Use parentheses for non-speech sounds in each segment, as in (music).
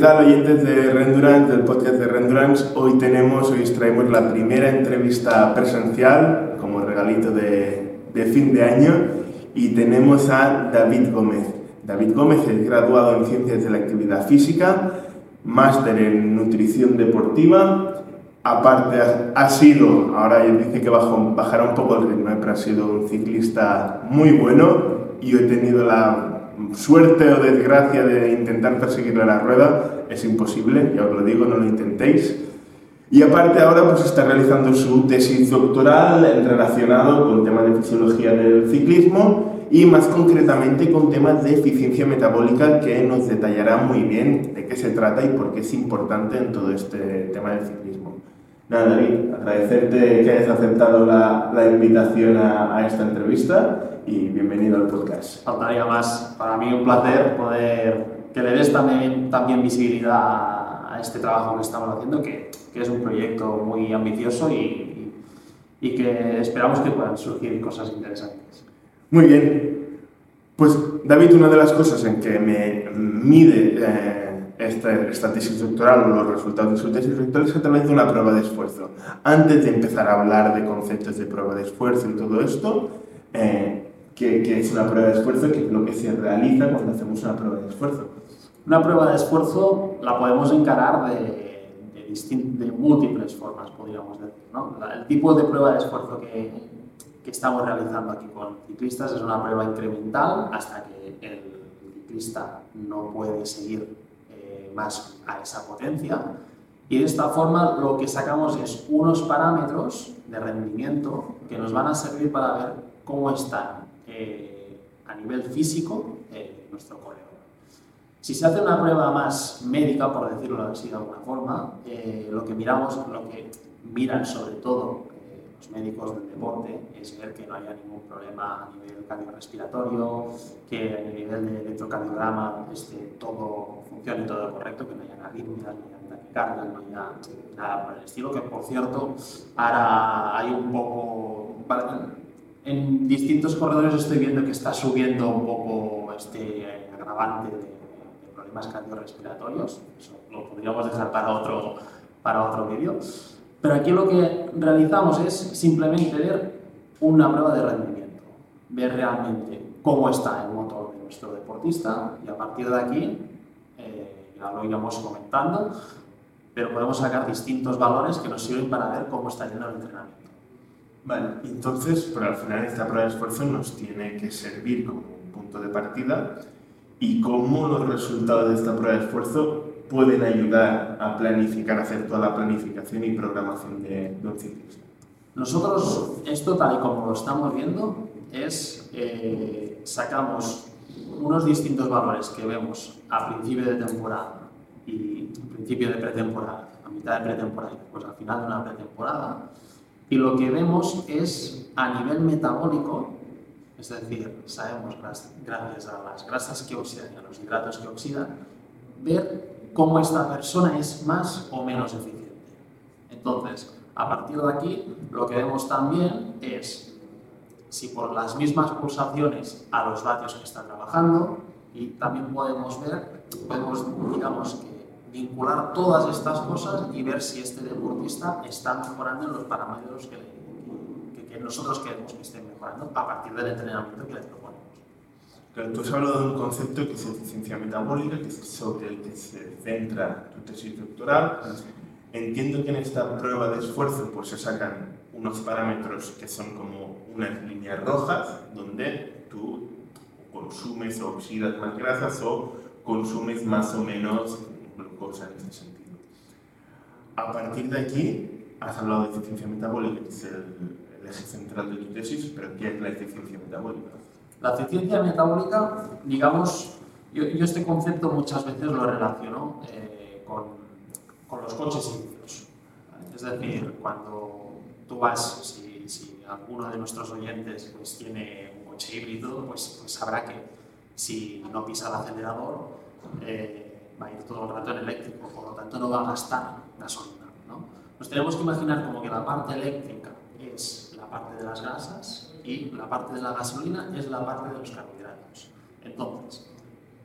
tal, oyentes de Rendurance, del podcast de Rendurance? Hoy tenemos, hoy traemos la primera entrevista presencial como regalito de, de fin de año y tenemos a David Gómez. David Gómez es graduado en Ciencias de la Actividad Física, máster en Nutrición Deportiva, aparte ha, sido, ahora dice que bajó, bajará un poco el ritmo, ¿eh? pero ha sido un ciclista muy bueno y he tenido la suerte o desgracia de intentar perseguirle a la rueda es imposible, ya os lo digo, no lo intentéis. Y aparte ahora pues está realizando su tesis doctoral relacionado con temas de fisiología del ciclismo y más concretamente con temas de eficiencia metabólica que nos detallará muy bien de qué se trata y por qué es importante en todo este tema del ciclismo. Nada, David, agradecerte que hayas aceptado la, invitación a esta entrevista y bienvenido al podcast. Faltaría más. Para mí un placer poder que le des también, también visibilidad a este trabajo que estamos haciendo, que, que es un proyecto muy ambicioso y, y, que esperamos que puedan surgir cosas interesantes. Muy bien. Pues David, una de las cosas en que me mide eh, esta, esta, tesis doctoral o los resultados de su tesis doctoral es a través de una prueba de esfuerzo. Antes de empezar a hablar de conceptos de prueba de esfuerzo y todo esto, eh, que, es una prueba de esfuerzo, que es lo que se realiza cuando hacemos una prueba de esfuerzo. Una prueba de esfuerzo la podemos encarar de, de, de múltiples formas, podríamos decir. ¿no? El tipo de prueba de esfuerzo que, que, estamos realizando aquí con ciclistas es una prueba incremental hasta que el ciclista no puede seguir eh, más a esa potencia. Y de esta forma lo que sacamos es unos parámetros de rendimiento que nos van a servir para ver cómo están eh, a nivel físico eh, nuestro corredor. Si se hace una prueba más médica, por decirlo así de alguna forma, eh, lo que miramos, lo que miran sobre todo los médicos del deporte es ver que no haya ningún problema a nivel cardiorrespiratorio, que a nivel de electrocardiograma esté todo funcione todo correcto, que no haya arritmias, no haya taquicardia, no haya nada por el estilo, que por cierto ahora hay un poco en distintos corredores estoy viendo que está subiendo un poco este agravante de, problemas cardiorrespiratorios. Eso lo podríamos dejar para otro, para otro vídeo. Pero aquí lo que realizamos es simplemente ver una prueba de rendimiento, ver realmente cómo está el motor de nuestro deportista y a partir de aquí, eh, ya lo iremos comentando, pero podemos sacar distintos valores que nos sirven para ver cómo está yendo el entrenamiento. Vale, entonces, pero al final esta prueba de esfuerzo nos tiene que servir como un punto de partida y cómo los resultados de esta prueba de esfuerzo pueden ayudar a planificar, a hacer toda la planificación y programación de, un ciclista. Nosotros, esto tal y como lo estamos viendo, es eh, sacamos unos distintos valores que vemos a principio de temporada y principio de pretemporada, a mitad de pretemporada, pues al final de una pretemporada, y lo que vemos es a nivel metabólico, es decir, sabemos gracias a las grasas que oxidan y a los hidratos que oxidan, ver cómo esta persona es más o menos eficiente. Entonces, a partir de aquí, lo que vemos también es si por las mismas pulsaciones a los vatios que está trabajando, y también podemos ver, podemos, digamos, que vincular todas estas cosas y ver si este deportista está mejorando en los parámetros que, que, nosotros queremos que esté mejorando a partir del entrenamiento que le proponemos. Claro, tú has hablado de un concepto que es eficiencia metabólica, que es sobre el que se centra tu tesis doctoral. Entiendo que en esta prueba de esfuerzo pues, se sacan unos parámetros que son como unas líneas rojas, donde tú consumes o oxidas más grasas o consumes más o menos glucosa en este sentido. A partir de aquí, has hablado de eficiencia metabólica, que es el, eje central de tu tesis, pero ¿qué es la eficiencia metabólica? La eficiencia metabólica, digamos, yo, este concepto muchas veces lo relaciono eh, con, con, los coches híbridos. Es decir, cuando tú vas, si, si, alguno de nuestros oyentes pues, tiene un coche híbrido, pues, pues sabrá que si no pisa el acelerador, eh, va a ir todo el rato en eléctrico, por lo tanto no va a gastar gasolina. ¿no? Nos tenemos que imaginar como que la parte eléctrica es la parte de las grasas y la parte de la gasolina es la parte de los carbohidratos. Entonces,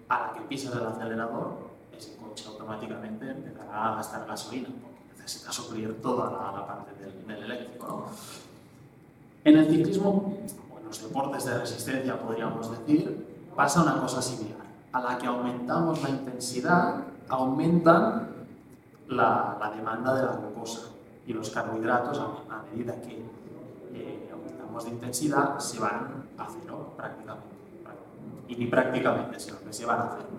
a la que pisas el acelerador, ese coche automáticamente empezará a gastar gasolina, porque necesita suplir toda la, parte del, eléctrico. En el ciclismo, o en los deportes de resistencia, podríamos decir, pasa una cosa similar. A la que aumentamos la intensidad, aumentan la, demanda de la glucosa y los carbohidratos, a, medida que eh, aumentamos de intensidad, se van a cero prácticamente. Y ni prácticamente, sino que se van a cero.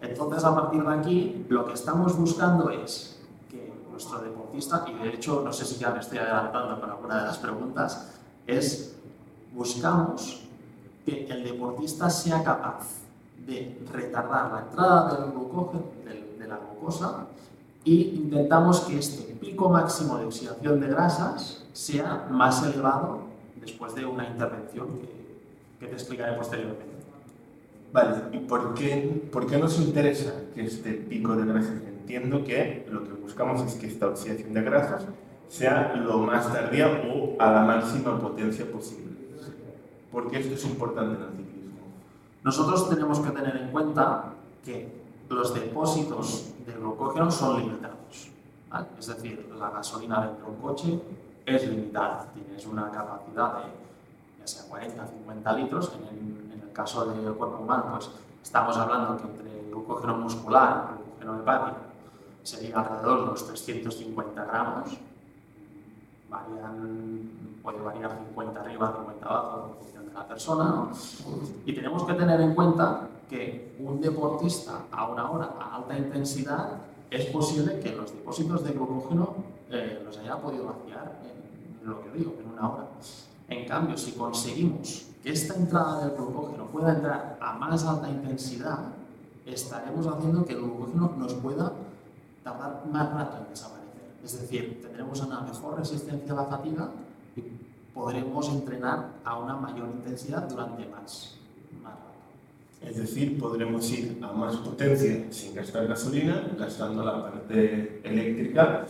Entonces, a partir de aquí, lo que estamos buscando es que nuestro deportista, y de hecho, no sé si ya me estoy adelantando con alguna de las preguntas, es buscamos que el deportista sea capaz de retardar la entrada del glucógeno, de la glucosa y intentamos que este pico máximo de oxidación de grasas sea más elevado después de una intervención que, te explicaré posteriormente. Vale, ¿y por qué, por qué nos interesa que este pico de grasas? Entiendo que lo que buscamos es que esta oxidación de grasas sea lo más tardía o a la máxima potencia posible. ¿Por qué esto es importante en el? Nosotros tenemos que tener en cuenta que los depósitos de glucógeno son limitados. Es decir, la gasolina dentro de un coche es limitada. Tienes una capacidad de ya sea 40 50 litros. En el, caso del cuerpo humano, pues estamos hablando que entre glucógeno muscular y glucógeno hepático sería alrededor de los 350 gramos. puede variar 50 arriba, 50 abajo en la persona. Y tenemos que tener en cuenta que un deportista a una hora a alta intensidad es posible que los depósitos de glucógeno eh, los haya podido vaciar en, lo que digo, en una hora. En cambio, si conseguimos que esta entrada del glucógeno pueda entrar a más alta intensidad, estaremos haciendo que el glucógeno nos pueda tardar más rato en desaparecer. Es decir, tendremos una mejor resistencia a la fatiga y podremos entrenar a una mayor intensidad durante más, es decir, podremos ir a más potencia sin gastar gasolina, gastando la parte eléctrica,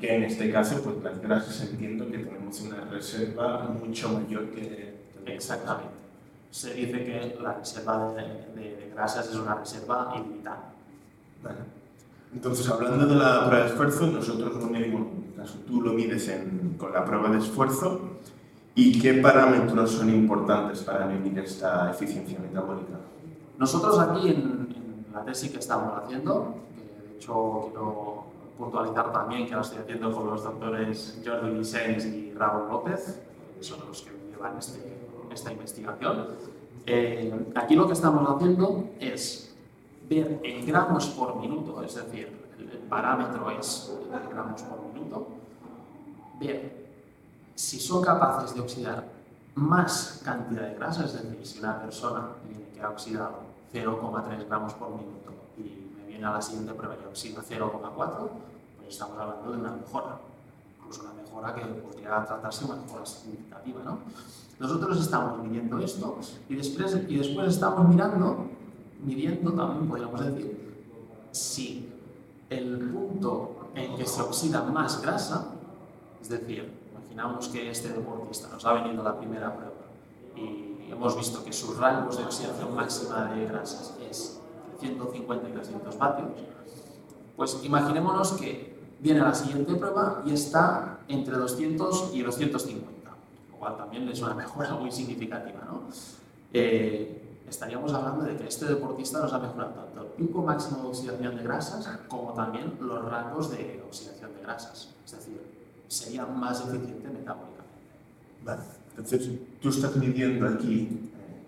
que en este caso, pues las grasas entiendo que tenemos una reserva mucho mayor que... Exactamente. Se dice que la reserva de, grasas es una reserva ilimitada. Vale. Entonces, hablando de la prueba de esfuerzo, nosotros lo medimos, en caso tú lo mides con la prueba de esfuerzo, ¿y qué parámetros son importantes para medir esta eficiencia metabólica? Nosotros aquí en, la tesis que estamos haciendo, que de hecho quiero puntualizar también que lo estoy haciendo con los doctores Jordi Vicens y Raúl López, que son los que llevan este, esta investigación. Eh, aquí lo que estamos haciendo es ver en gramos por minuto, es decir, el, parámetro es gramos por minuto, ver si son capaces de oxidar más cantidad de grasa, es decir, si una persona que ha oxidado 0,3 gramos por minuto y me viene a la siguiente prueba y oxida 0,4, pues estamos hablando de una mejora, incluso una mejora que podría tratarse de una mejora significativa. ¿no? Nosotros estamos midiendo esto y después, y después estamos mirando, midiendo también, podríamos decir, si el punto en que se oxida más grasa, es decir, imaginamos que este deportista nos ha venido la primera prueba y hemos visto que sus rangos de oxidación máxima de grasas es 150 y 300 vatios, pues imaginémonos que viene a la siguiente prueba y está entre 200 y 250, lo cual también es una mejora muy significativa. ¿no? Eh, estaríamos hablando de que este deportista nos ha mejorado tanto el pico máximo de oxidación de grasas como también los rangos de oxidación de grasas. Es decir, sería más eficiente metabólicamente. Vale. Entonces, tú estás midiendo aquí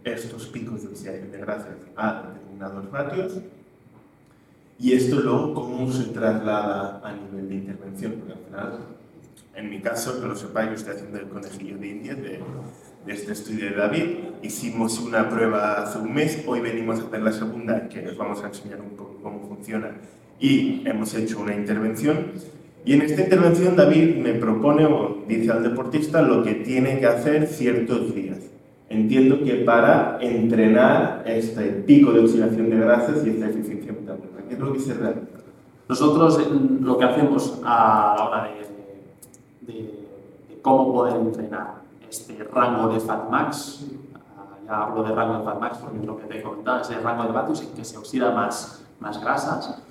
estos picos de grasas a determinados ratios y esto luego cómo se traslada a nivel de intervención, porque al final, en mi caso, que lo sepáis, yo estoy haciendo el conejillo de India de, de este estudio de David. Hicimos una prueba hace un mes, hoy venimos a hacer la segunda, que os vamos a enseñar un poco cómo funciona, y hemos hecho una intervención y en esta intervención David me propone o dice al deportista lo que tiene que hacer ciertos días. Entiendo que para entrenar este pico de oxidación de grasas y esta eficiencia metabólica. ¿Qué es lo que se realiza? Nosotros eh, lo que hacemos a la hora de, cómo poder entrenar este rango de FatMax, ya hablo de rango de FatMax porque es lo que te he comentado, es el rango de vatios en que se oxida más, más grasas,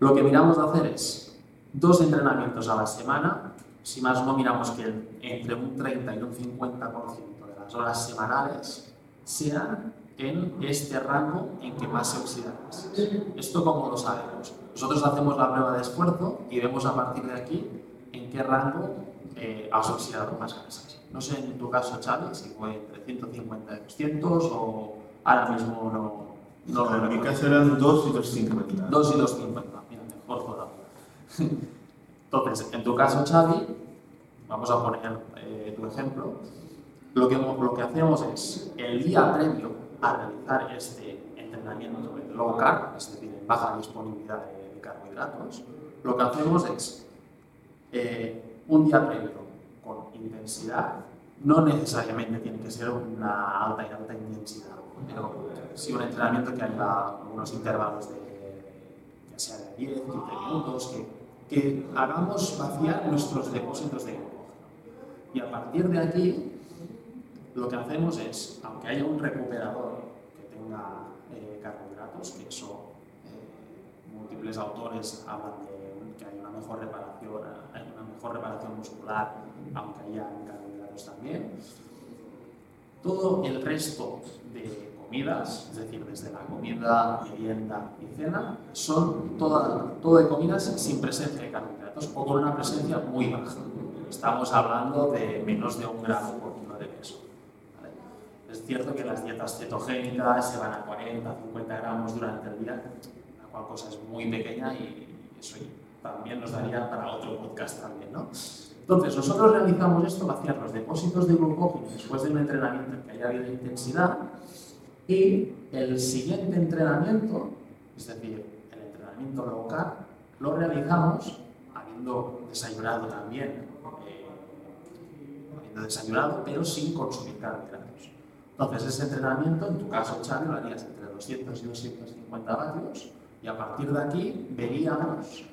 Lo que miramos de hacer es dos entrenamientos a la semana, si más no miramos que entre un 30 y un 50% de las horas semanales sean en este rango en que más se oxida ¿Esto cómo lo sabemos? Nosotros hacemos la prueba de esfuerzo y vemos a partir de aquí en qué rango eh, has oxidado más grasas. No sé en tu caso, Xavi, si fue entre 150 y 200 o ahora mismo no, no En mi caso eran 2 y 250. 2 y 250, mira, mejor todavía. (laughs) Entonces, en tu caso, Xavi, vamos a poner eh, tu ejemplo, lo que, lo que hacemos es, el día previo a realizar este entrenamiento en low carb, es decir, baja disponibilidad de, carbohidratos, lo que hacemos es eh, un día previo con intensidad, no necesariamente tiene que ser una alta y alta intensidad, pero sí un entrenamiento que haya unos intervalos de, ya sea de 10, 15 minutos, que, que hagamos vaciar nuestros depósitos de glucógeno. Y a partir de aquí, lo que hacemos es, aunque haya un recuperador que tenga eh, carbohidratos, que eso eh, múltiples autores hablan de que hay una mejor reparación, hay una mejor reparación muscular, aunque haya carbohidratos también. Todo el resto de comidas, es decir, desde la comida, merienda y cena, son toda, todo de comidas sin presencia de carbohidratos o con una presencia muy baja. Estamos hablando de menos de un gramo por es cierto que las dietas cetogénicas se van a 40, 50 gramos durante el día, la cual cosa es muy pequeña y eso también nos daría para otro podcast también, ¿no? Entonces, nosotros realizamos esto, vaciar los depósitos de glucógeno después de un entrenamiento en que haya habido intensidad y el siguiente entrenamiento, es decir, el entrenamiento local, lo realizamos habiendo desayunado también, eh, habiendo desayunado, pero sin consumir carbohidratos. Entonces, ese entrenamiento, en tu caso, Xavi, lo harías entre 200 y 250 vatios y a partir de aquí veríamos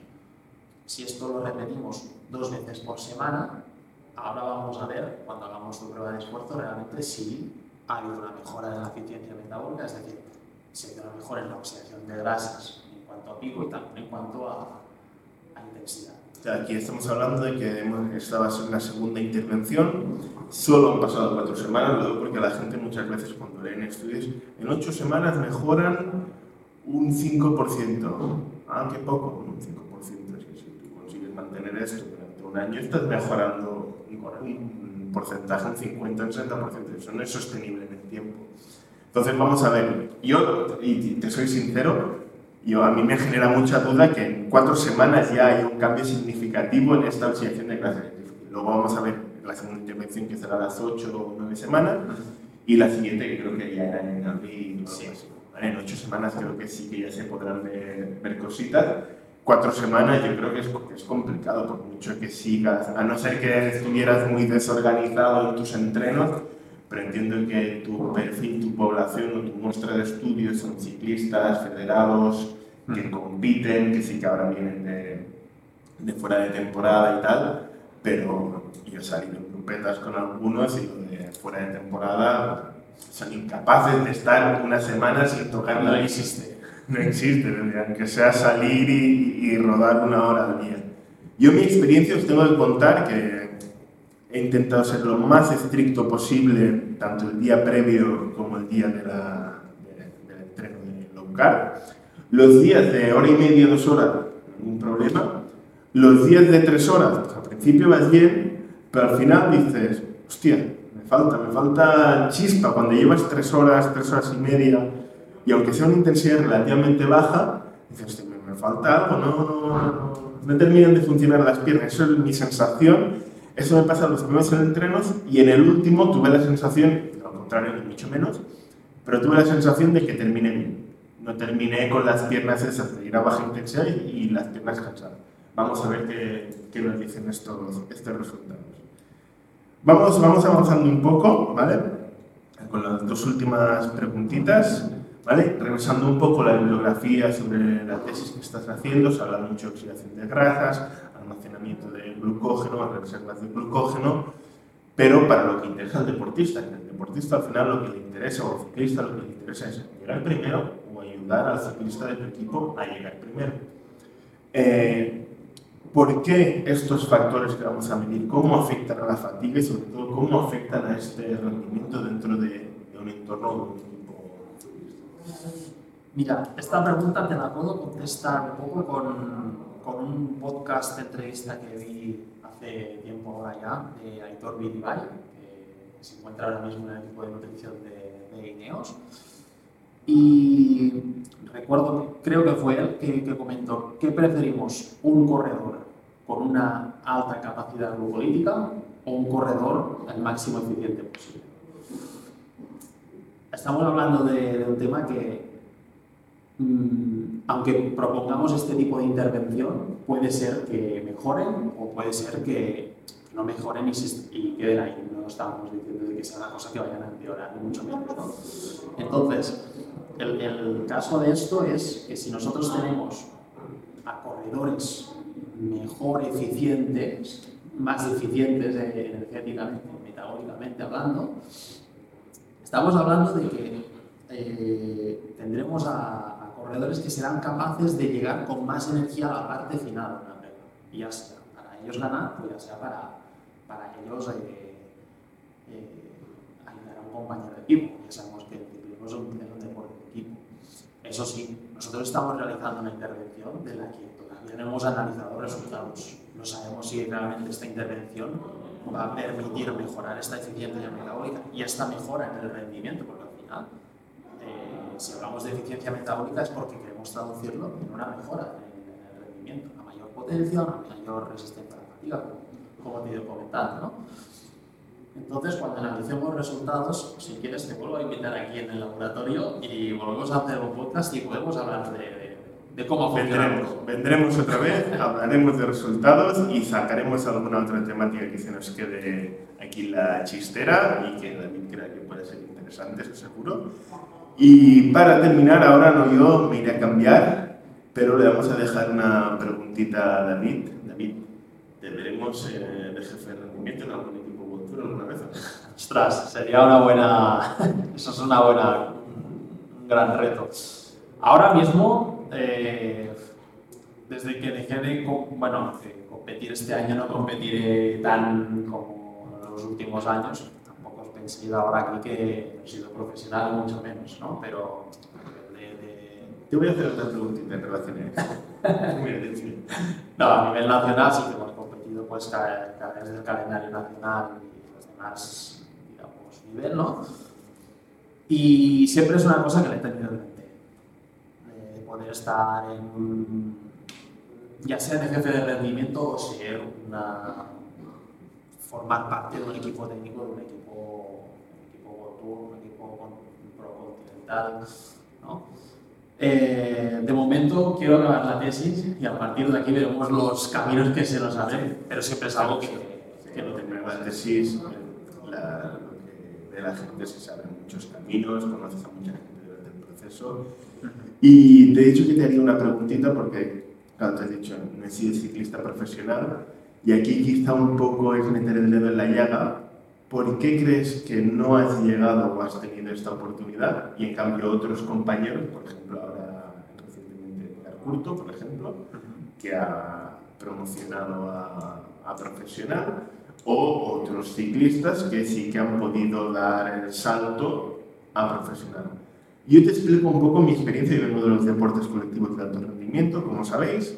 si esto lo repetimos dos veces por semana. Ahora vamos a ver, cuando hagamos tu prueba de esfuerzo, realmente si ha habido una mejora de la eficiencia metabólica, es decir, si ha habido una mejora en la oxidación de grasas en cuanto a pico y también en cuanto a, a intensidad. Aquí estamos hablando de que esta va a ser una segunda intervención. Solo han pasado cuatro semanas, lo digo porque la gente muchas veces cuando leen estudios, en ocho semanas mejoran un 5%. Ah, qué poco, un 5%. Si tú consigues mantener esto durante un año, estás mejorando un porcentaje, un 50, un 60%. Eso no es sostenible en el tiempo. Entonces vamos a ver, yo, y te soy sincero, yo, a mí me genera mucha duda que en cuatro semanas ya hay un cambio significativo en esta oxidación de grasa. Luego vamos a ver la segunda intervención que será a las 8 o 9 semanas y la siguiente que creo que ya era en abril. Sí. En ocho semanas creo que sí que ya se podrán ver, cositas. Cuatro semanas yo creo que es, es complicado, por mucho que sigas, a no ser que estuvieras muy desorganizado en tus entrenos, pero entiendo que tu perfil, tu población o tu muestra de estudios son ciclistas, federados, que compiten, que sí que ahora vienen de, de fuera de temporada y tal, pero yo he salido en grupetas con algunos y los de fuera de temporada son incapaces de estar una semana sin tocar. No existe. No existe, aunque sea salir y, rodar una hora al día. Yo mi experiencia os tengo que contar que he intentado ser lo más estricto posible, tanto el día previo como el día del entreno de low carb. Los días de hora y media, dos horas, ningún problema. Los días de tres horas, al principio vas bien, pero al final dices, hostia, me falta, me falta chispa. Cuando llevas tres horas, tres horas y media, y aunque sea una intensidad relativamente baja, dices, me, falta algo, no, no, no, no terminan de funcionar las piernas. Eso es mi sensación eso me pasa los primeros entrenos y en el último tuve la sensación, al contrario, mucho menos, pero tuve la sensación de que terminé bien. No terminé con las piernas esas de ir a baja intensidad y, las piernas cansadas. Vamos a ver qué, qué nos dicen estos, estos resultados. Vamos, vamos avanzando un poco, ¿vale? Con las dos últimas preguntitas, ¿vale? Revisando un poco la bibliografía sobre la tesis que estás haciendo, se habla mucho de oxidación de grasas, almacenamiento de glucógeno, reservas de glucógeno, pero para lo que interesa al deportista, el deportista al final lo que le interesa, o al ciclista lo que le interesa es llegar primero o ayudar al ciclista de tu equipo a llegar primero. Eh, ¿Por qué estos factores que vamos a medir, cómo afectan a la fatiga y sobre todo cómo afectan a este rendimiento dentro de, entorno de un equipo? Mira, esta pregunta te la puedo contestar un poco con, un podcast de entrevista que vi hace tiempo ahora ya, de Aitor Vidibay, que se encuentra ahora mismo en el equipo de nutrición de, Ineos. Y recuerdo, creo que fue él que, comentó, ¿qué preferimos? ¿Un corredor con una alta capacidad glucolítica o un corredor al máximo eficiente posible? Estamos hablando de, un tema que, mm, aunque propongamos este tipo de intervención, puede ser que mejoren o puede ser que no mejoren y, queden ahí. No estamos diciendo que sea una cosa que vayan a empeorar, ni mucho menos. Entonces, el, caso de esto es que si nosotros tenemos a corredores mejor eficientes, más eficientes energéticamente, metabólicamente hablando, estamos hablando de que eh, tendremos a, corredores que serán capaces de llegar con más energía a la parte final de una prueba. Ya sea para ellos ganar, o ya sea para, para ellos eh, eh, ayudar a un compañero de equipo. Ya sabemos que el es un, eso sí, nosotros estamos realizando una intervención de la que todavía no hemos analizado resultados. No sabemos si realmente esta intervención va a permitir mejorar esta eficiencia metabólica y esta mejora en el rendimiento, porque al final, eh, si hablamos de eficiencia metabólica es porque queremos traducirlo en una mejora en el rendimiento, a mayor potencia, a mayor resistencia a la fatiga, como te he ido comentando. ¿no? Entonces, cuando analicemos resultados, si quieres, te vuelvo a invitar aquí en el laboratorio y volvemos a hacer un podcast y podemos hablar de, de, cómo vendremos, vendremos otra vez, hablaremos de resultados y sacaremos alguna otra temática que se nos quede aquí en la chistera y que también crea que puede ser interesante, eso seguro. Y para terminar, ahora no yo me iré a cambiar, pero le vamos a dejar una preguntita a David. David, ¿te veremos eh, de jefe de rendimiento en algún alguna vez. Ostras, sería una buena. (laughs) Eso es una buena. Un gran reto. Ahora mismo, eh, desde que dejé de. Bueno, competir este año, no competiré tan como en los últimos años. Tampoco pensé ir ahora aquí que he sido profesional, mucho menos, ¿no? Pero. Te voy a hacer otra preguntita en relación (laughs) a eso. no, a nivel nacional sí que hemos competido pues, desde el calendario nacional más, digamos, nivel, ¿no? Y siempre es una cosa que le he tenido en poder estar en, ya sea de jefe de rendimiento o ser una, formar parte de un equipo técnico, de un equipo, un equipo Tour, un equipo pro-continental, ¿no? Eh, de momento quiero acabar la tesis y a partir de aquí veremos los caminos que se nos abren, pero siempre es algo que, que no tengo. La tesis lo que ve la gente se sabe muchos caminos, conoces a mucha gente proceso. Y te he dicho que te haría una preguntita porque, claro, te has dicho, no he sido ciclista profesional y aquí quizá un poco es meter el dedo en la llaga. ¿Por qué crees que no has llegado o has tenido esta oportunidad y en cambio otros compañeros, por ejemplo ahora recientemente Arcurto, por ejemplo, que ha promocionado a, a profesional, o otros ciclistas que sí que han podido dar el salto a profesional. Yo te explico un poco mi experiencia de uno de los deportes colectivos de alto rendimiento, como sabéis,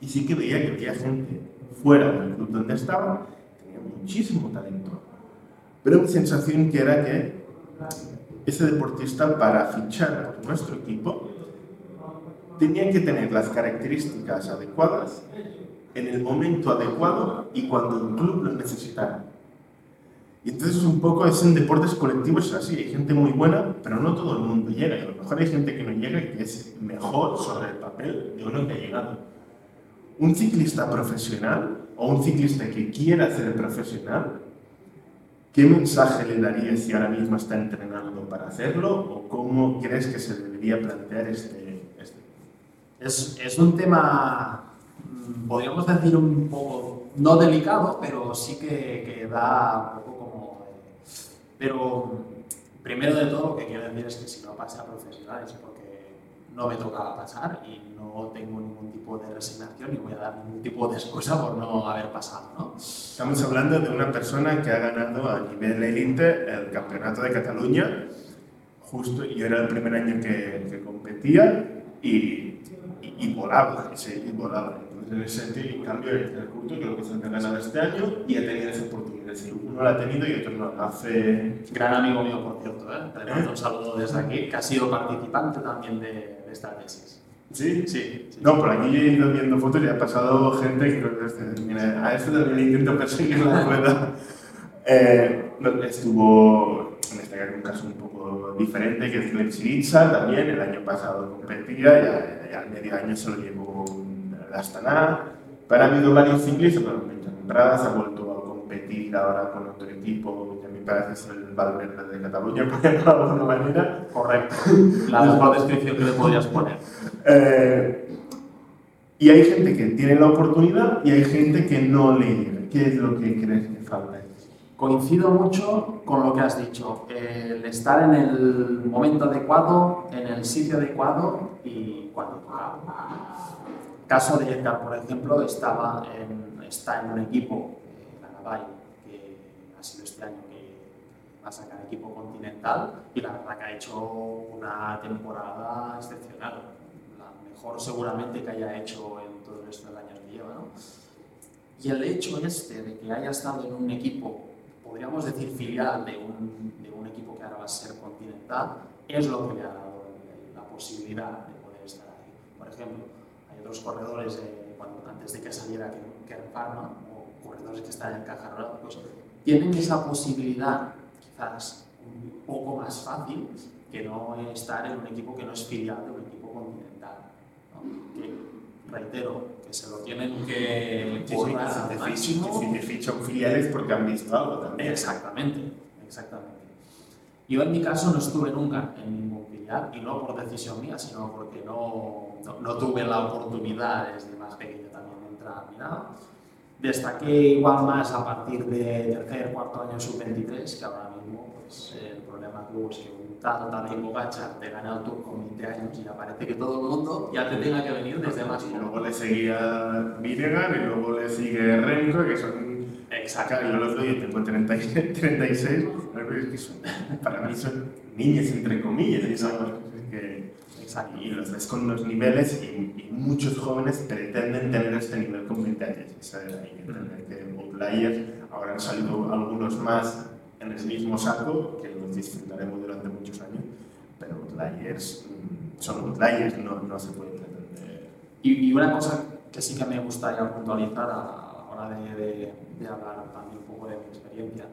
y sí que veía que había gente fuera del club donde estaba, tenía muchísimo talento, pero mi sensación que era que ese deportista para fichar por nuestro equipo tenía que tener las características adecuadas en el momento adecuado y cuando el club lo necesitara. Entonces un poco es en deportes colectivos es así, hay gente muy buena, pero no todo el mundo llega, y a lo mejor hay gente que no llega y que es mejor sobre el papel de uno que ha llegado. Un ciclista profesional o un ciclista que quiera ser profesional, ¿qué mensaje le daría si ahora mismo está entrenando para hacerlo o cómo crees que se debería plantear este? este? Es, es un tema podríamos decir un poco, no delicado, pero sí que, da un poco. Pero primero de todo lo que quiero decir es que si no pasa a profesionales, porque no me tocaba pasar y no tengo ningún tipo de resignación y voy a dar ningún tipo de excusa por no haber pasado. ¿no? Estamos hablando de una persona que ha ganado a nivel élite el campeonato de Cataluña, justo yo era el primer año que, competía y, y volaba, sí, y volaba. En ese sentido, en cambio, el curto creo que es el ganado este año y ha tenido esa oportunidad. Sí, uno la ha tenido y otro no. Hace Gran amigo mío, por cierto, ¿eh? le mando un saludo desde aquí, que ha sido participante también de, de esta tesis. ¿Sí? Sí, sí. No, por aquí he ido viendo fotos y ha pasado gente que creo que mira, a este también intento perseguir la rueda. (laughs) Eh, estuvo, en este caso, un caso un poco diferente, que es Glenn Siriza, también el año pasado competía, ya al medio año se lo llevó el Astana. Pero ha habido varios ciclistas, bueno, Radas ha vuelto a competir ahora con otro equipo, que a mí me parece es el Valverde de Cataluña, (laughs) por ejemplo, de alguna manera. Correcto. (laughs) La mejor descripción que le podrías poner. Eh, y hay gente que tiene la oportunidad y hay gente que no le llega. ¿Qué es lo que crees que falta? Coincido mucho con lo que has dicho, el estar en el momento adecuado, en el sitio adecuado y cuando. Caso de Edgar, por ejemplo, estaba en, está en un equipo, eh, la Naval, que ha sido este año que va a sacar equipo continental y la verdad que ha hecho una temporada excepcional, la mejor seguramente que haya hecho en todos estos años que lleva. ¿no? Y el hecho este de que haya estado en un equipo podríamos decir, filial de un, de un, equipo que ahora va a ser continental, es lo que le ha dado la posibilidad de poder estar ahí. Por ejemplo, otros corredores, cuando, antes de que saliera Kern Pharma, o corredores que están en Caja Rural, pues tienen esa posibilidad quizás un poco más fácil que no estar en un equipo que no es filial de un equipo continental. ¿no? Que, reitero, que se lo tienen que currar sí, sí, máximo. Si te fichan filiales porque han visto algo también. Exactamente, exactamente. Yo en mi caso no estuve nunca en ningún filial, y no por decisión mía, sino porque no, no, no tuve la oportunidad desde más pequeño también de entrar ni nada. Destaqué igual más a partir de tercer, cuarto año sub-23, que ahora mismo pues, el problema que hubo es que un tal Tadej Pogacar te gana el Tour con 20 años y ya parece que todo el mundo ya te tenga que venir desde más Y luego le seguía Vinegar y luego le sigue Renko, que son... Exacto. Yo los doy, yo tengo 30, 36, (laughs) que son, para mí son niñas entre comillas. Exacto. Que, Exacto. Y los ves con unos niveles y, y, muchos jóvenes pretenden tener este nivel con 20 años. Esa hay que entender que outliers, ahora han salido algunos más en el mismo saco, que los disfrutaremos durante muchos años, pero outliers son outliers, no, no se puede pretender. Y, y, una cosa que sí que me gustaría puntualizar a de hablar también un poco de mi experiencia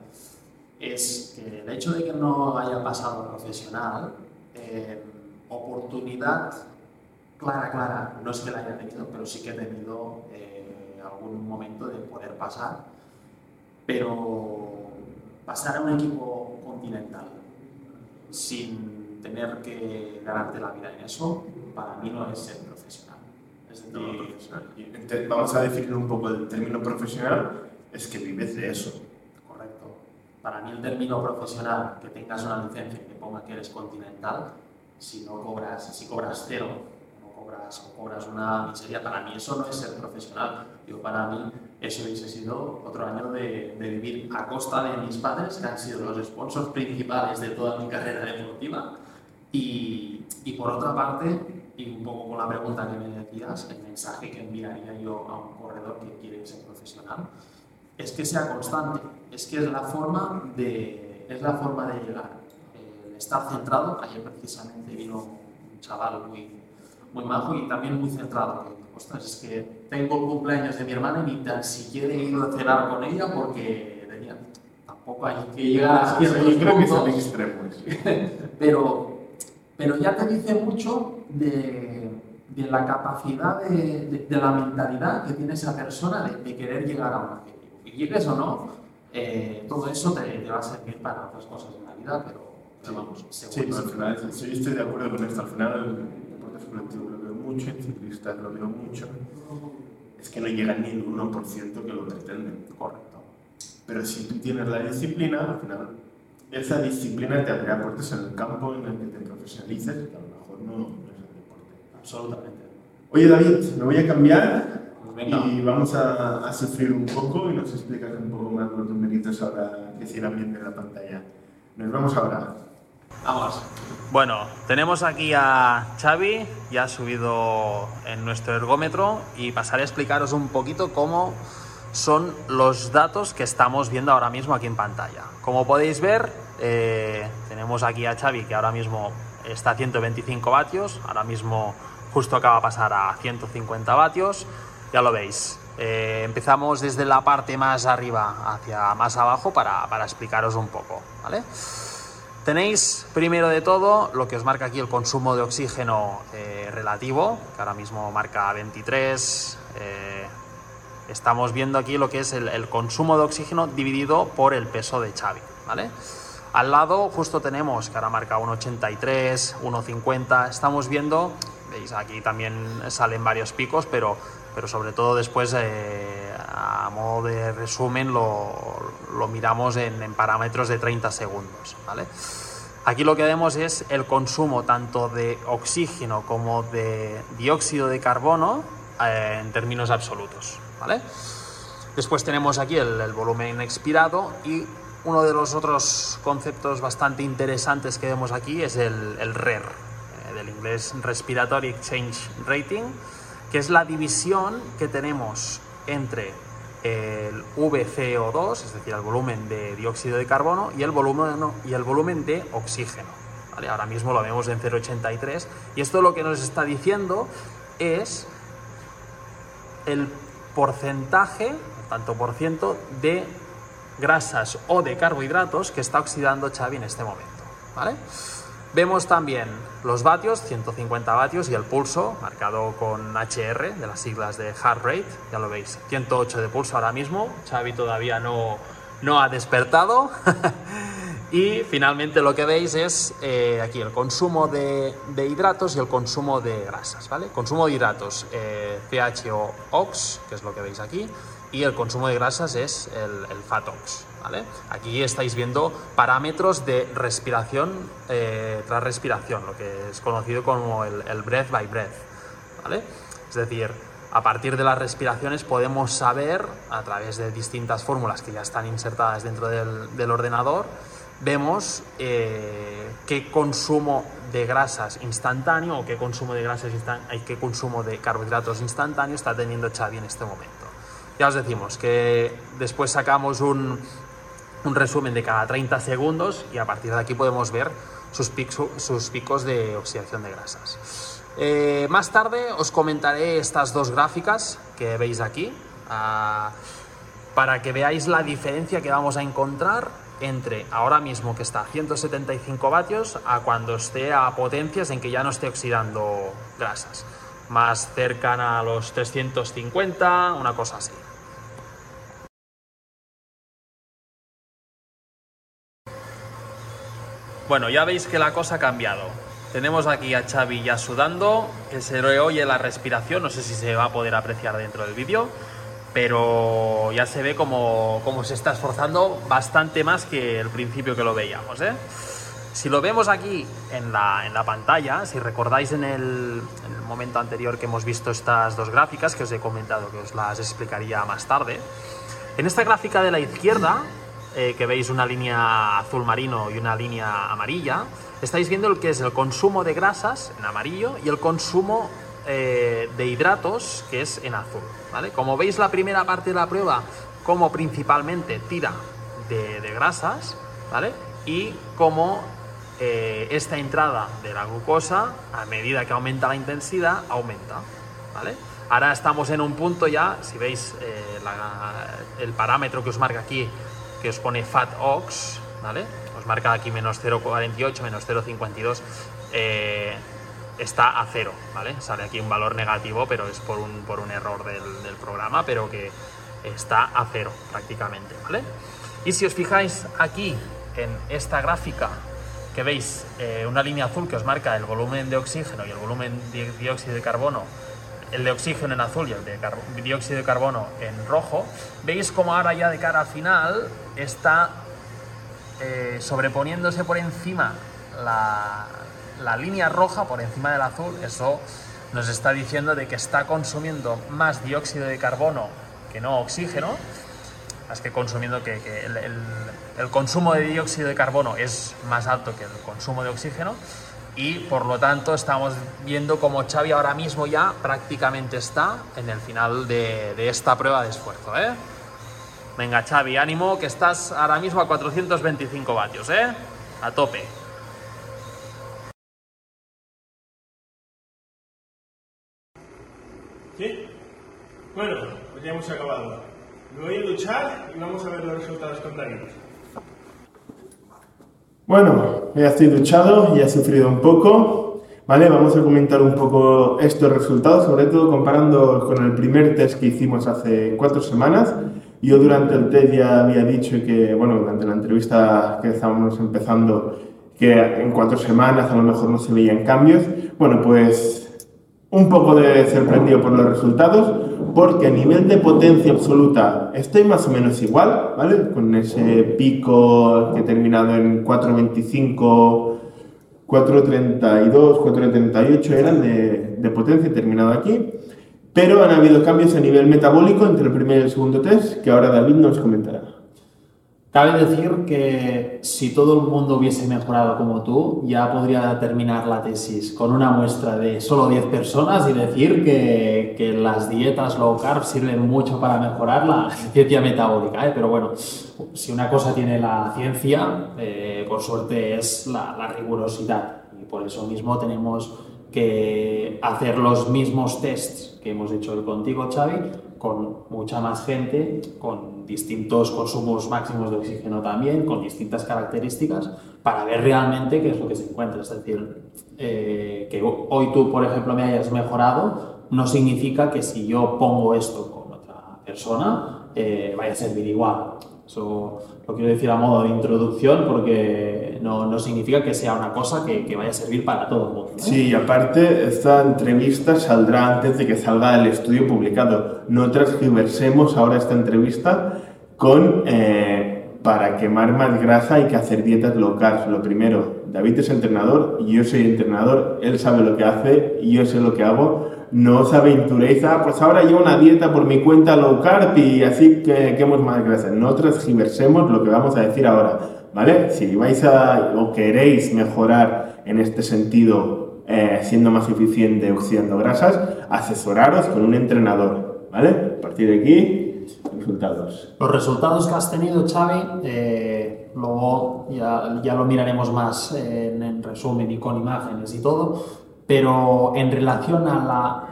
es que el hecho de que no haya pasado profesional, eh, oportunidad clara, clara, no es que la haya tenido, pero sí que he tenido eh, algún momento de poder pasar, pero pasar a un equipo continental sin tener que ganarte la vida en eso, para mí no es ser profesional. Entonces, vamos a definir un poco el término profesional, es que vives de eso. Correcto. Para mí el término profesional, que tengas una licencia que ponga que eres continental, si no cobras, si cobras cero, no cobras o cobras una miseria, para mí eso no es ser profesional. Yo para mí eso hubiese sido otro año de, de, vivir a costa de mis padres, que han sido los sponsors principales de toda mi carrera deportiva. Y, y por otra parte, y un poco con la pregunta que me decías, el mensaje que enviaría yo a un corredor que quiere ser profesional, es que sea constante, es que es la forma de, es la forma de llegar estar centrado. Ayer precisamente vino un chaval muy, muy majo y también muy centrado. Ostras, es que tengo el cumpleaños de mi hermana y ni tan siquiera he ido a cenar con ella porque tenía, tampoco hay que llegar a ciertos sí, creo que son extremos. (laughs) pero, pero ya te dice mucho de, de la capacidad, de, de, de, la mentalidad que tiene esa persona de, querer llegar a un objetivo. Y llegues o no, eh, todo eso te, te va a servir para otras cosas en la vida, pero pero vamos, sí, pero al final, sí, estoy de acuerdo con esto. Al final, el deporte colectivo lo veo mucho, en ciclistas lo veo mucho. Es que no llega ni el 1% que lo pretenden. Correcto. Pero si tú tienes la disciplina, al final, esa disciplina te abrirá puertas en el campo en el que profesionalices, que a lo mejor no, no es el deporte. Absolutamente. Oye David, me voy a cambiar venga. y vamos a, a sufrir un poco y nos explicas un poco más los numeritos ahora que se irán viendo en la pantalla. Nos vamos ahora. Vamos. Bueno, tenemos aquí a Xavi, ya ha subido en nuestro ergómetro y pasaré a explicaros un poquito cómo son los datos que estamos viendo ahora mismo aquí en pantalla. Como podéis ver, eh, tenemos aquí a Xavi que ahora mismo está a 125 vatios, ahora mismo justo acaba de pasar a 150 vatios, ya lo veis. Eh, empezamos desde la parte más arriba hacia más abajo para, para explicaros un poco, ¿vale? Tenéis primero de todo lo que os marca aquí el consumo de oxígeno eh, relativo, que ahora mismo marca 23. eh, estamos viendo aquí lo que es el, consumo de oxígeno dividido por el peso de Xavi, ¿vale? Al lado justo tenemos que ahora marca 1,83, 1,50. Estamos viendo, veis aquí también salen varios picos, pero, pero sobre todo después eh, a modo de resumen lo, lo miramos en, parámetros de 30 segundos. Aquí lo que vemos es el consumo tanto de oxígeno como de dióxido de carbono eh, en términos absolutos. Después tenemos aquí el volumen expirado y uno de los otros conceptos bastante interesantes que vemos aquí es el, RER, eh, del inglés Respiratory Exchange Rating, que es la división que tenemos entre el VCO2, es decir, el volumen de dióxido de carbono, y el volumen, y el volumen de oxígeno. Ahora mismo lo vemos en 0,83 y esto lo que nos está diciendo es el porcentaje, tanto por ciento, de grasas o de carbohidratos que está oxidando Xavi en este momento. ¿vale? Vemos también los vatios, 150 vatios, y el pulso, marcado con HR, de las siglas de heart rate, ya lo veis, 108 de pulso ahora mismo, Xavi todavía no, no ha despertado. (laughs) y finalmente lo que veis es eh, aquí el consumo de, hidratos y el consumo de grasas, ¿vale? Consumo de hidratos, eh, pH o OX, que es lo que veis aquí, y el consumo de grasas es el, el FATOX. ¿vale? Aquí estáis viendo parámetros de respiración eh, tras respiración, lo que es conocido como el, breath by breath. ¿vale? Es decir, a partir de las respiraciones podemos saber, a través de distintas fórmulas que ya están insertadas dentro del ordenador, vemos eh, qué consumo de grasas instantáneo o qué consumo de grasas instantáneo, qué consumo de carbohidratos instantáneo está teniendo Xavi en este momento. Ya os decimos que después sacamos un, un resumen de cada 30 segundos y a partir de aquí podemos ver sus, picos, sus picos de oxidación de grasas. Eh, más tarde os comentaré estas dos gráficas que veis aquí uh, para que veáis la diferencia que vamos a encontrar entre ahora mismo que está a 175 vatios a cuando esté a potencias en que ya no esté oxidando grasas más cercana a los 350, una cosa así. Bueno, ya veis que la cosa ha cambiado. Tenemos aquí a Xavi ya sudando, que se le oye la respiración, no sé si se va a poder apreciar dentro del vídeo, pero ya se ve como, como, se está esforzando bastante más que el principio que lo veíamos. ¿eh? Si lo vemos aquí en la, en la pantalla, si recordáis en el, en el, momento anterior que hemos visto estas dos gráficas que os he comentado, que os las explicaría más tarde, en esta gráfica de la izquierda, eh, que veis una línea azul marino y una línea amarilla, estáis viendo el que es el consumo de grasas en amarillo y el consumo eh, de hidratos que es en azul. ¿vale? Como veis la primera parte de la prueba, como principalmente tira de, grasas, ¿vale? y como eh, esta entrada de la glucosa, a medida que aumenta la intensidad, aumenta. ¿vale? Ahora estamos en un punto ya, si veis eh, el parámetro que os marca aquí, que os pone FAT-OX, ¿vale? os marca aquí menos 0,48, menos 0,52, eh, está a cero, ¿vale? Sale aquí un valor negativo, pero es por un, por un error del, programa, pero que está a cero prácticamente, ¿vale? Y si os fijáis aquí en esta gráfica que veis eh, una línea azul que os marca el volumen de oxígeno y el volumen de dióxido de carbono, el de oxígeno en azul y el de dióxido de carbono en rojo, veis como ahora ya de cara al final está eh, sobreponiéndose por encima la, la, línea roja, por encima del azul, eso nos está diciendo de que está consumiendo más dióxido de carbono que no oxígeno, más que consumiendo que, el, consumo de dióxido de carbono es más alto que el consumo de oxígeno y por lo tanto estamos viendo como Xavi ahora mismo ya prácticamente está en el final de, de esta prueba de esfuerzo. ¿eh? Venga Xavi, ánimo que estás ahora mismo a 425 vatios, ¿eh? a tope. ¿Sí? Bueno, pues ya hemos acabado. Me voy a duchar y vamos a ver los resultados con David. Bueno, ya estoy duchado y he sufrido un poco. Vale, vamos a comentar un poco estos resultados, sobre todo comparando con el primer test que hicimos hace cuatro semanas. Yo durante el test ya había dicho que, bueno, durante la entrevista que estábamos empezando, que en cuatro semanas a lo mejor no se veían cambios. Bueno, pues un poco de sorprendido por los resultados, porque a nivel de potencia absoluta estoy más o menos igual, ¿vale? Con ese pico que he terminado en 4.25, 4.32, 4.38 eran de, de potencia, he terminado aquí. Pero han habido cambios a nivel metabólico entre el primer y el segundo test, que ahora David nos comentará. Cabe decir que si todo el mundo hubiese mejorado como tú, ya podría terminar la tesis con una muestra de solo 10 personas y decir que, que las dietas low carb sirven mucho para mejorar la eficiencia metabólica. ¿eh? Pero bueno, si una cosa tiene la ciencia, eh, por suerte es la, la rigurosidad. Y por eso mismo tenemos que hacer los mismos tests que hemos hecho contigo, Xavi, con mucha más gente, con distintos consumos máximos de oxígeno también, con distintas características, para ver realmente qué es lo que se encuentra. Es decir, eh, que hoy tú, por ejemplo, me hayas mejorado, no significa que si yo pongo esto con otra persona, eh, vaya a servir igual. Eso lo quiero decir a modo de introducción porque no, no significa que sea una cosa que, vaya a servir para todo el mundo. Sí, y aparte, esta entrevista saldrá antes de que salga el estudio publicado. No transgiversemos ahora esta entrevista con eh, para quemar más grasa hay que hacer dietas low carb. Lo primero, David es entrenador, yo soy entrenador, él sabe lo que hace y yo sé lo que hago no os aventuréis, ah, pues ahora llevo una dieta por mi cuenta low carb y así que quemos más grasa. No transgiversemos lo que vamos a decir ahora, ¿vale? Si vais a o queréis mejorar en este sentido, eh, siendo más eficiente oxidando grasas, asesoraros con un entrenador, ¿vale? A partir de aquí, resultados. Los resultados que has tenido, Xavi, eh, luego ya, ya, lo miraremos más en, en resumen y con imágenes y todo pero en relación a la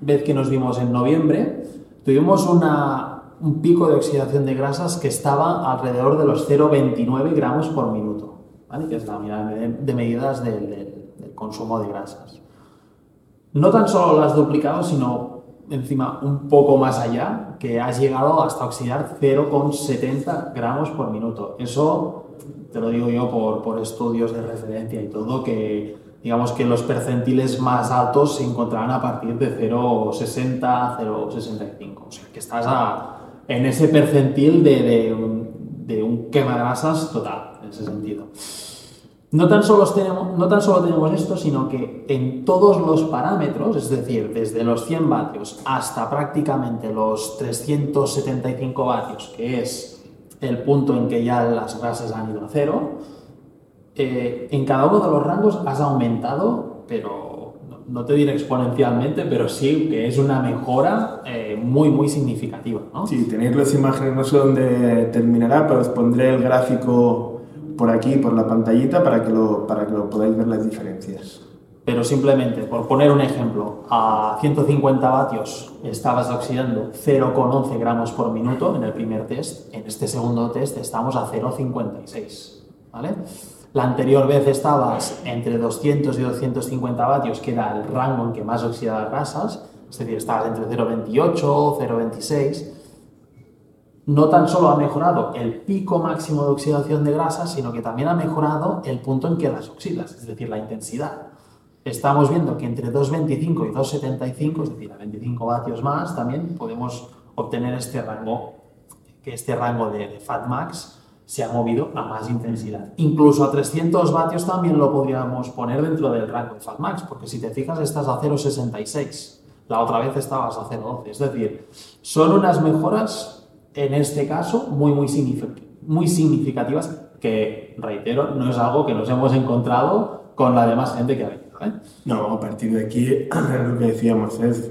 vez que nos vimos en noviembre, tuvimos una, un pico de oxidación de grasas que estaba alrededor de los 0,29 gramos por minuto, ¿vale? que es la unidad de medidas del, del, del, consumo de grasas. No tan solo lo has duplicado, sino encima un poco más allá, que has llegado hasta oxidar 0,70 gramos por minuto. Eso te lo digo yo por, por estudios de referencia y todo, que digamos que los percentiles más altos se encontrarán a partir de 0,60, 0,65. O sea, que estás a, en ese percentil de, de, de un quema grasas total, en ese sentido. No tan, solo tenemos, no tan solo tenemos esto, sino que en todos los parámetros, es decir, desde los 100 vatios hasta prácticamente los 375 vatios, que es el punto en que ya las grasas han ido a cero, eh, en cada uno de los rangos has aumentado, pero no te diré exponencialmente, pero sí que es una mejora eh, muy, muy significativa. ¿no? Sí, tenéis las imágenes, no sé dónde terminará, pero os pondré el gráfico por aquí, por la pantallita, para que lo, para que lo podáis ver las diferencias. Pero simplemente, por poner un ejemplo, a 150 vatios estabas oxidando 0,11 gramos por minuto en el primer test, en este segundo test estamos a 0,56. ¿Vale? La anterior vez estabas entre 200 y 250 vatios, que era el rango en que más oxidaba grasas, es decir, estabas entre 0,28, 0,26. No tan solo ha mejorado el pico máximo de oxidación de grasas, sino que también ha mejorado el punto en que las oxidas, es decir, la intensidad. Estamos viendo que entre 2,25 y 2,75, es decir, a 25 vatios más, también podemos obtener este rango, que este rango de, de Fat Max se ha movido a más intensidad. Incluso a 300 vatios también lo podríamos poner dentro del rango de FatMax, porque si te fijas estás a 0,66, la otra vez estabas a 0,12. Es decir, son unas mejoras, en este caso, muy, muy, muy significativas, que, reitero, no es algo que nos hemos encontrado con la demás gente que ha venido. ¿eh? No, a partir de aquí, (clears throat) lo que decíamos es,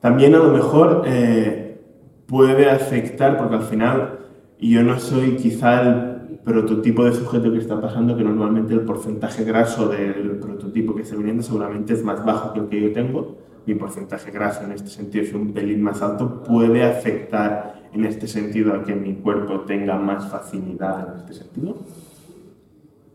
también a lo mejor eh, puede afectar, porque al final y yo no soy quizá el prototipo de sujeto que está pasando, que normalmente el porcentaje graso del prototipo que está viniendo seguramente es más bajo que el que yo tengo. Mi porcentaje graso en este sentido es un pelín más alto, puede afectar en este sentido a que mi cuerpo tenga más facilidad en este sentido.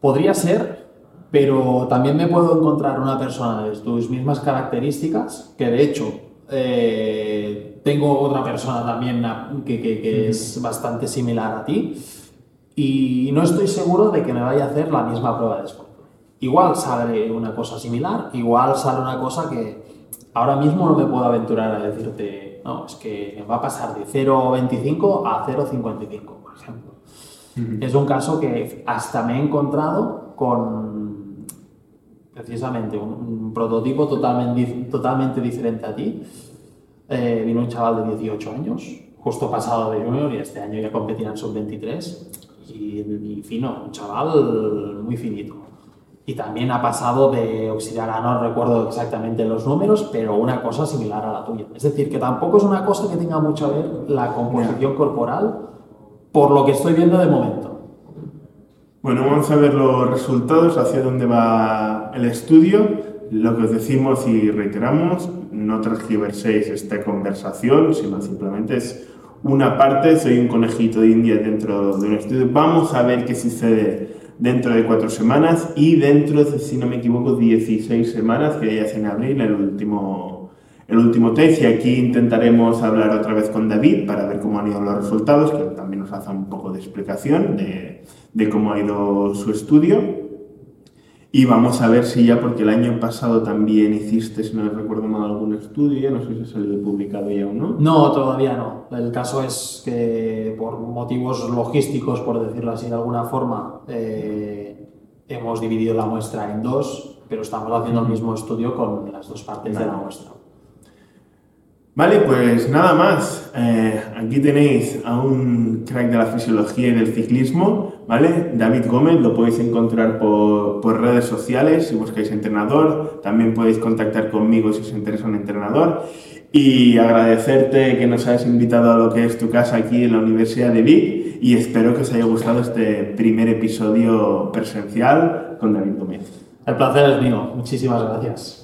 Podría ser, pero también me puedo encontrar una persona de tus mismas características, que de hecho eh, tengo otra persona también que, que, es bastante similar a ti y no estoy seguro de que me vaya a hacer la misma prueba de esfuerzo. Igual sale una cosa similar, igual sale una cosa que ahora mismo no me puedo aventurar a decirte, no, es que va a pasar de 0,25 a 0,55, por ejemplo. Es un caso que hasta me he encontrado con precisamente un, prototipo totalmente, totalmente diferente a ti. Eh, vino un chaval de 18 años, justo pasado de junior y este año ya competirán sub-23 y, y, fino, un chaval muy finito. Y también ha pasado de auxiliar a, no recuerdo exactamente los números, pero una cosa similar a la tuya. Es decir, que tampoco es una cosa que tenga mucho a ver la composición corporal, por lo que estoy viendo de momento. Bueno, vamos a ver los resultados, hacia dónde va el estudio. Lo que os decimos y reiteramos, no transgiverséis esta conversación, sino simplemente es una parte, soy un conejito de India dentro de un estudio. Vamos a ver qué sucede dentro de cuatro semanas y dentro de, si no me equivoco, 16 semanas, que ya es en abril, el último, el último test. Y aquí intentaremos hablar otra vez con David para ver cómo han ido los resultados, que también nos hace un poco de explicación de de cómo ha ido su estudio. Y vamos a ver si ya, porque el año pasado también hiciste, si no recuerdo mal, algún estudio, no sé si ha salido publicado ya o no. No, todavía no. El caso es que por motivos logísticos, por decirlo así de alguna forma, eh, hemos dividido la muestra en dos, pero estamos haciendo el mismo estudio con las dos partes de la muestra. Vale, pues nada más. Eh, aquí tenéis a un crack de la fisiología y del ciclismo, ¿vale? David Gómez, lo podéis encontrar por, por, redes sociales si buscáis entrenador. También podéis contactar conmigo si os interesa un entrenador. Y agradecerte que nos hayas invitado a lo que es tu casa aquí en la Universidad de Vic y espero que os haya gustado este primer episodio presencial con David Gómez. El placer es mío. Muchísimas gracias.